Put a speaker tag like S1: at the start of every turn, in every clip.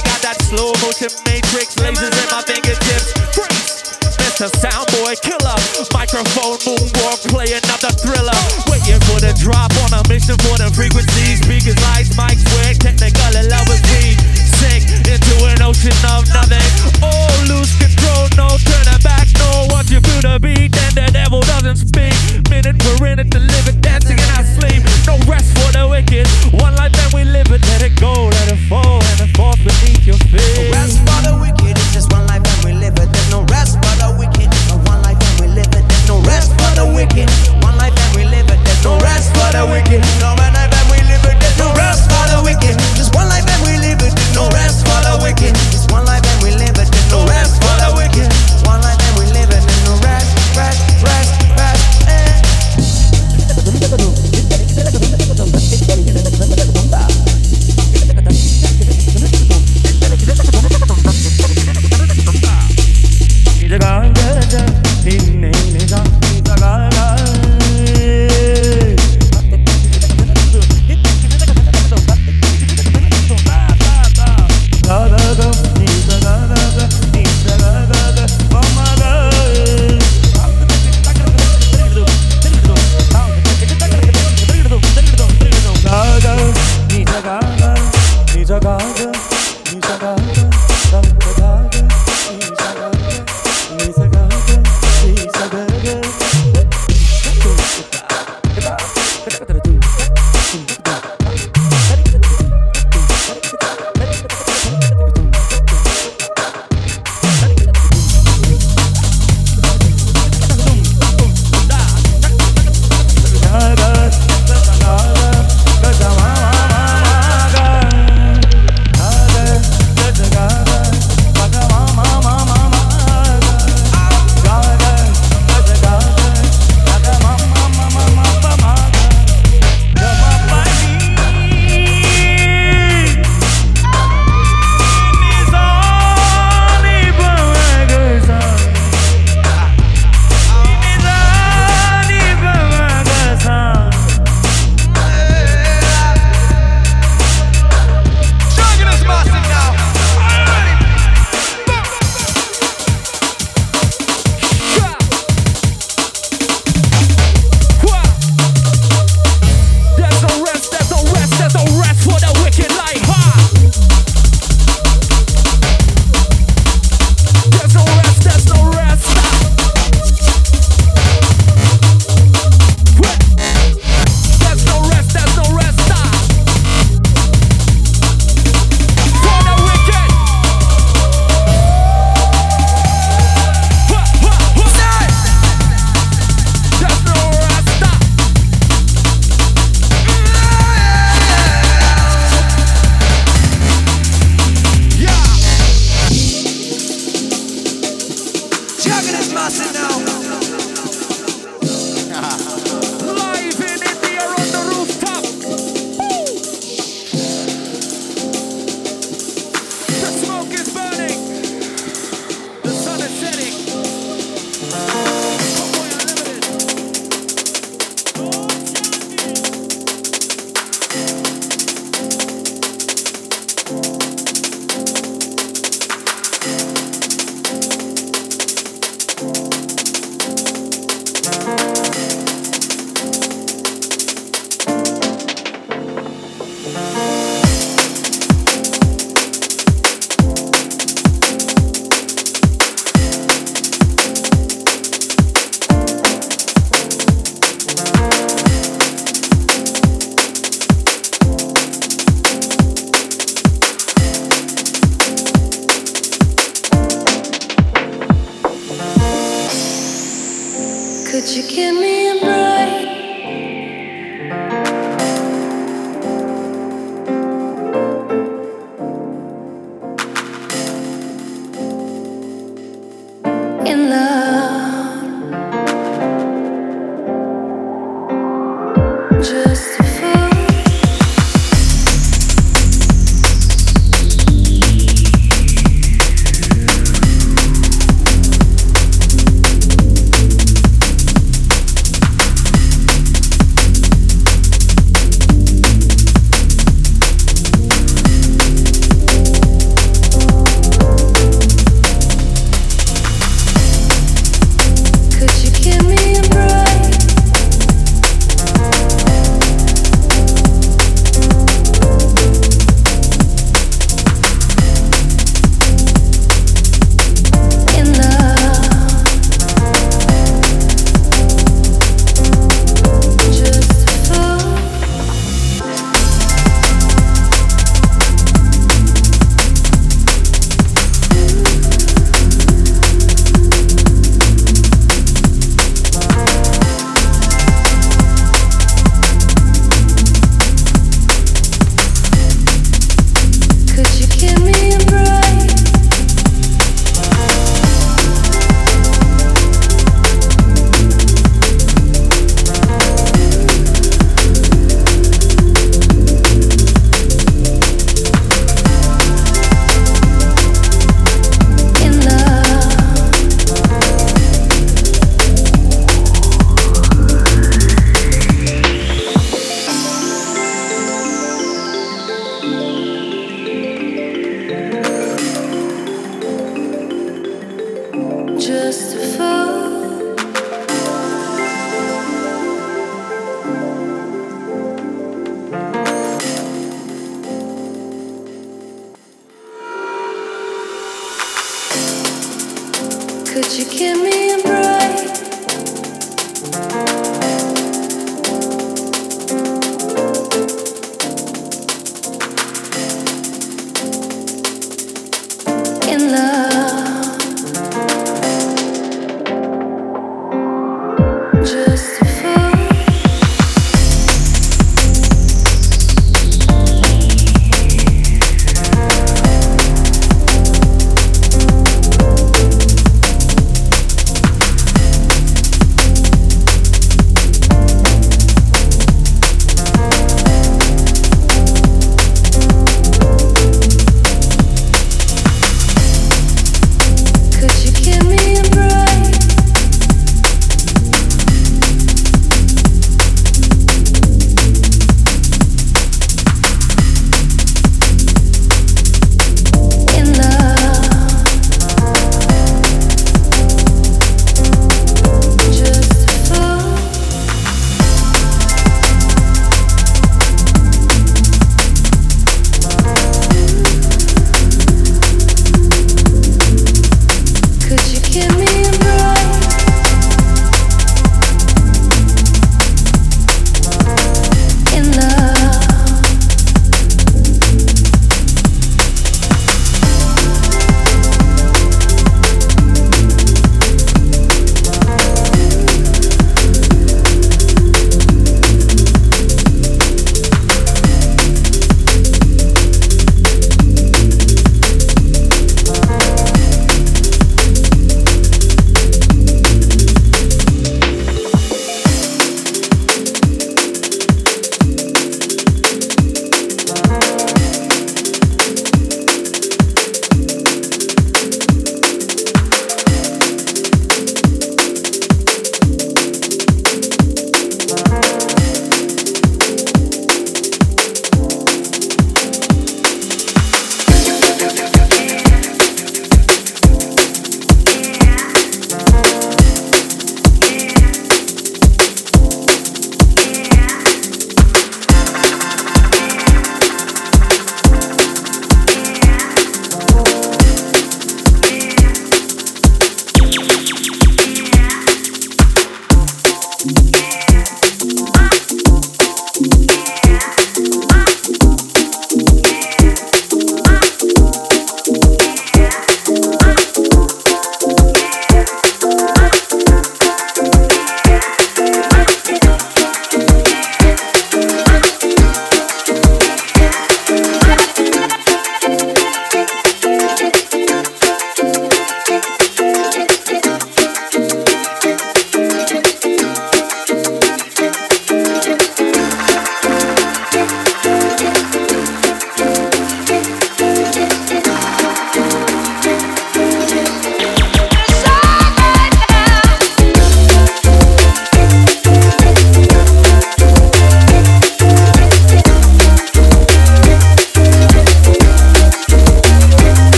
S1: I got that slow motion matrix, lasers in my fingertips. Freeze! Mr. Soundboy killer, microphone moonwalk, play another thriller. Waiting for the drop on a mission for the frequencies. Speakers, lights, mics, wig, technical and love with we sink into an ocean of nothing. Oh, lose control, no turning back, no. Once you feel the beat, then the devil doesn't speak. Minute we're in it to live it, dancing in our sleep. No rest for the wicked. One life and we live it, let it go, let it fall,
S2: wicked,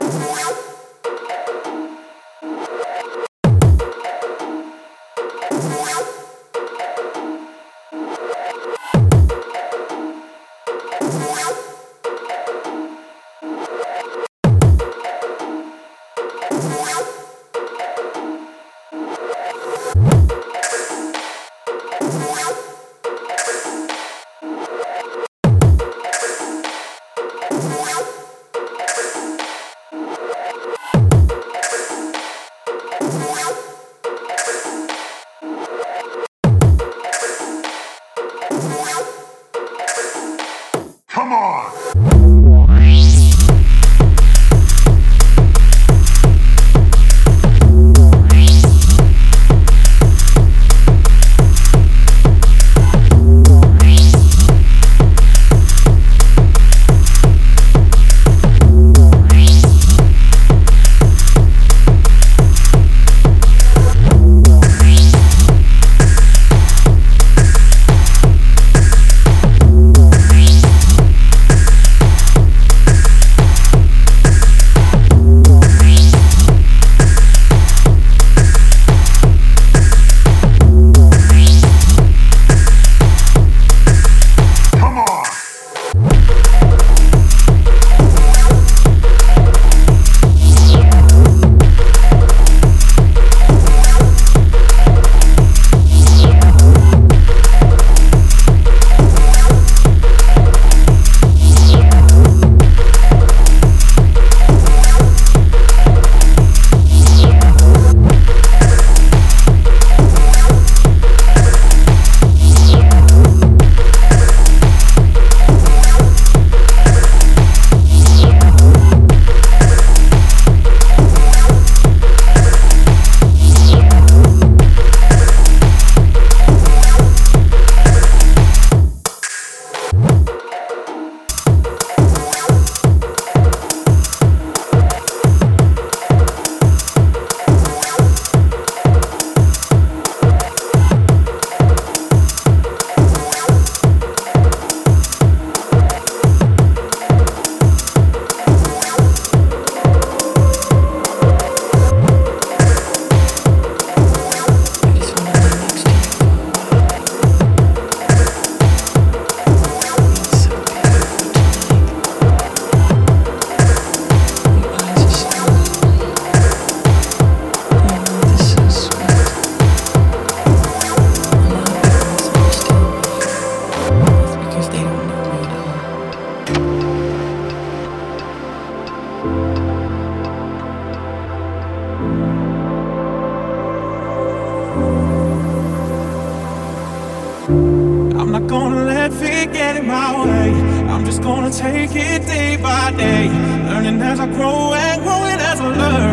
S3: Yes. my way. I'm just gonna take it day by day, learning as I grow and growing as I learn.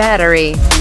S4: Battery.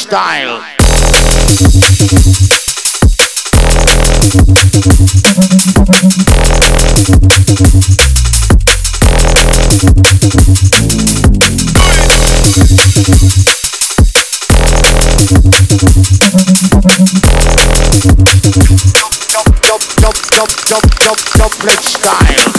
S5: style. Style.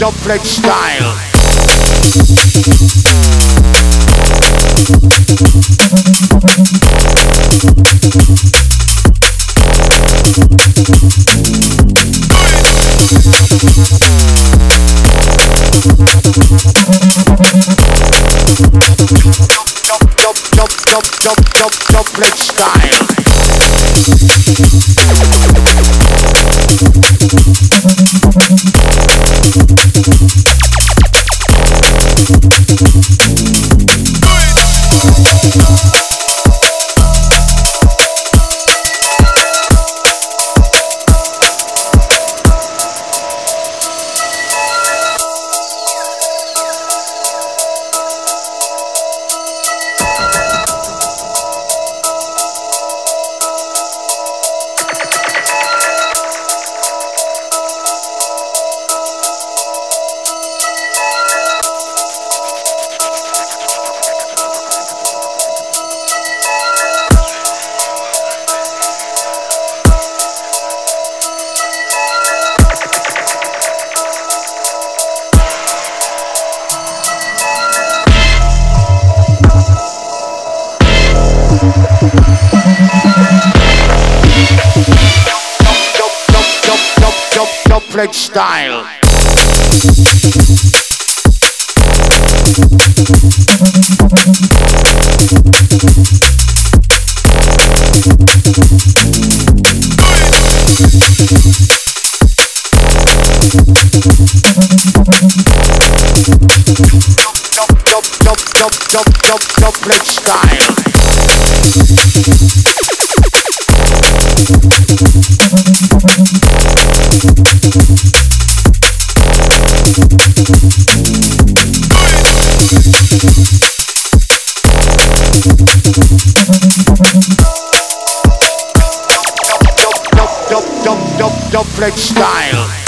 S5: dubflex style. Double double double double double double doublet style. Fledged Style. Style. duplex style.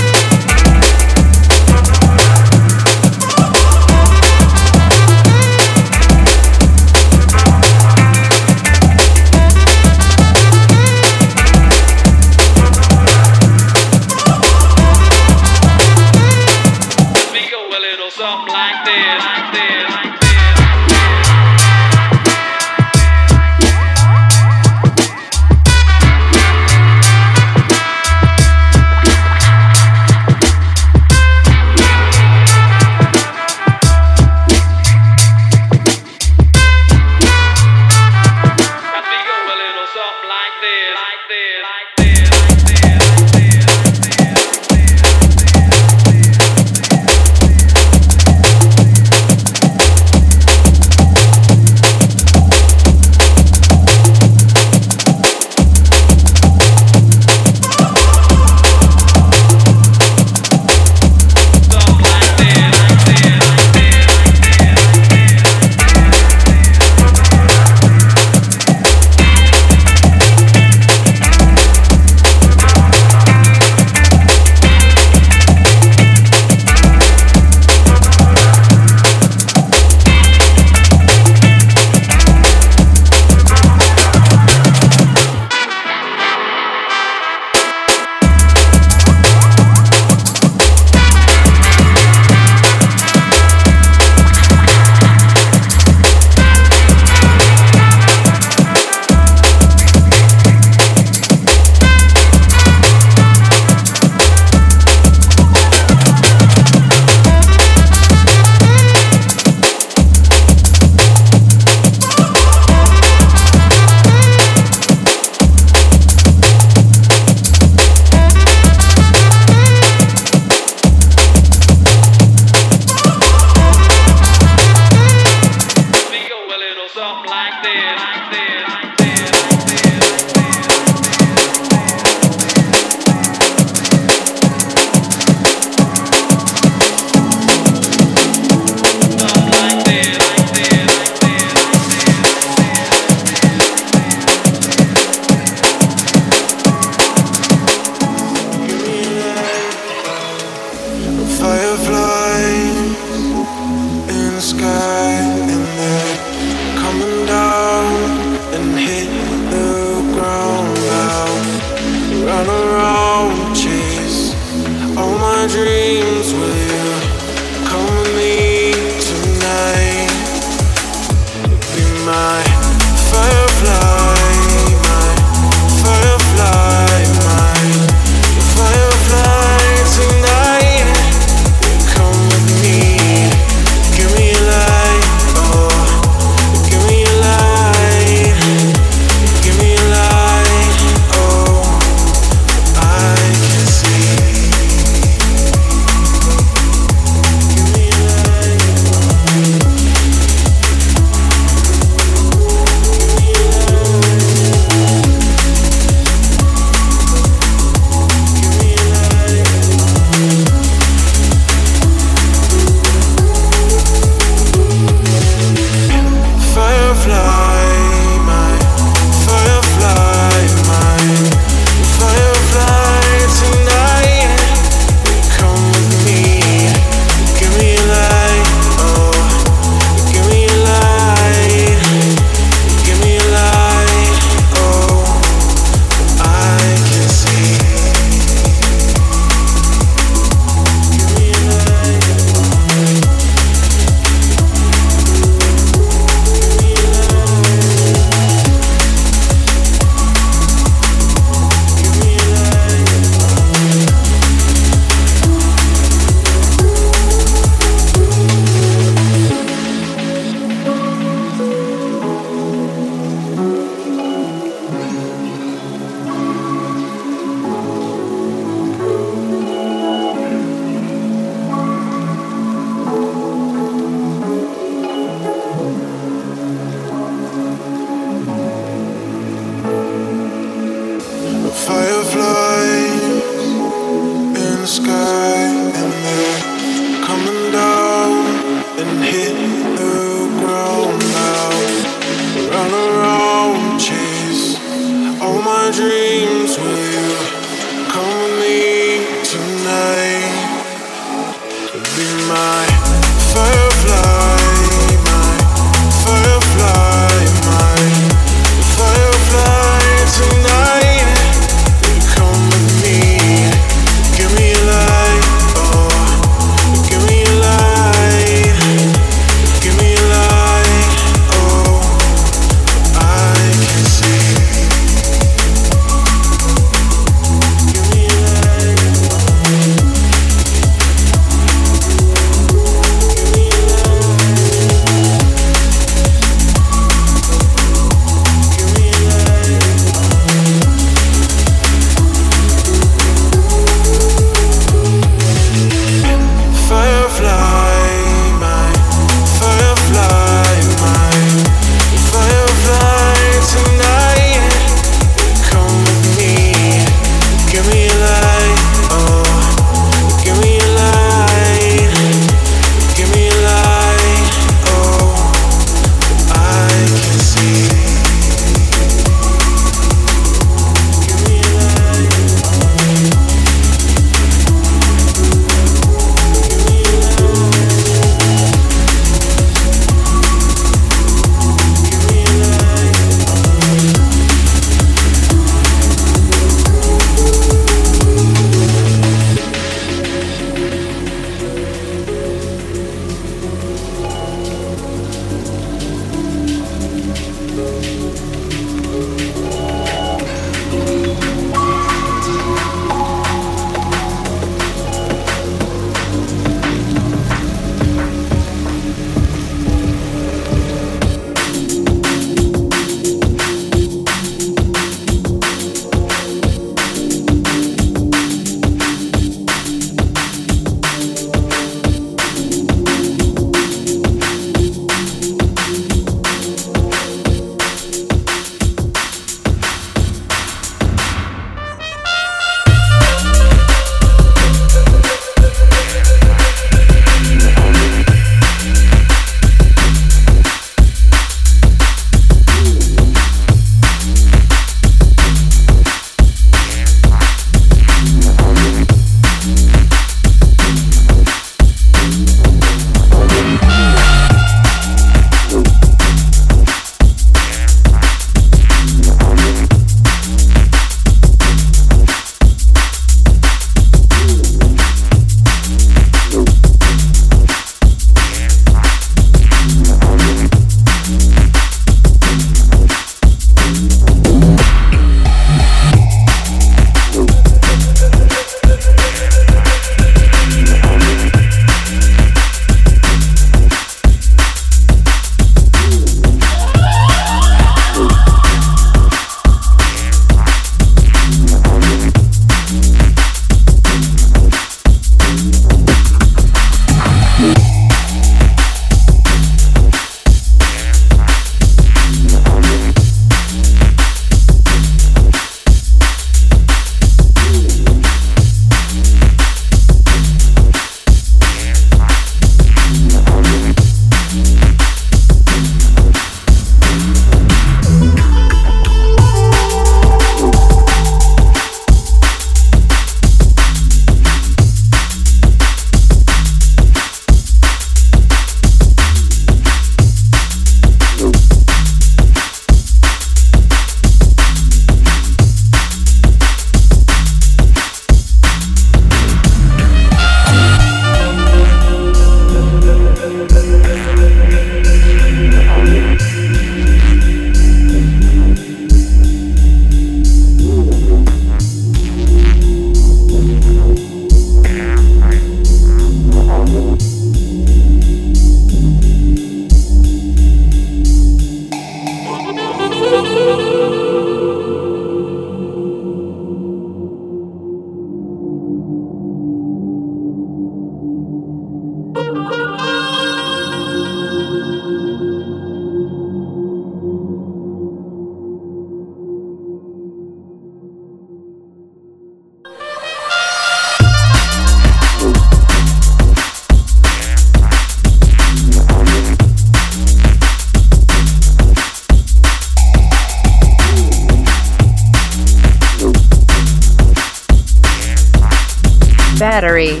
S6: Battery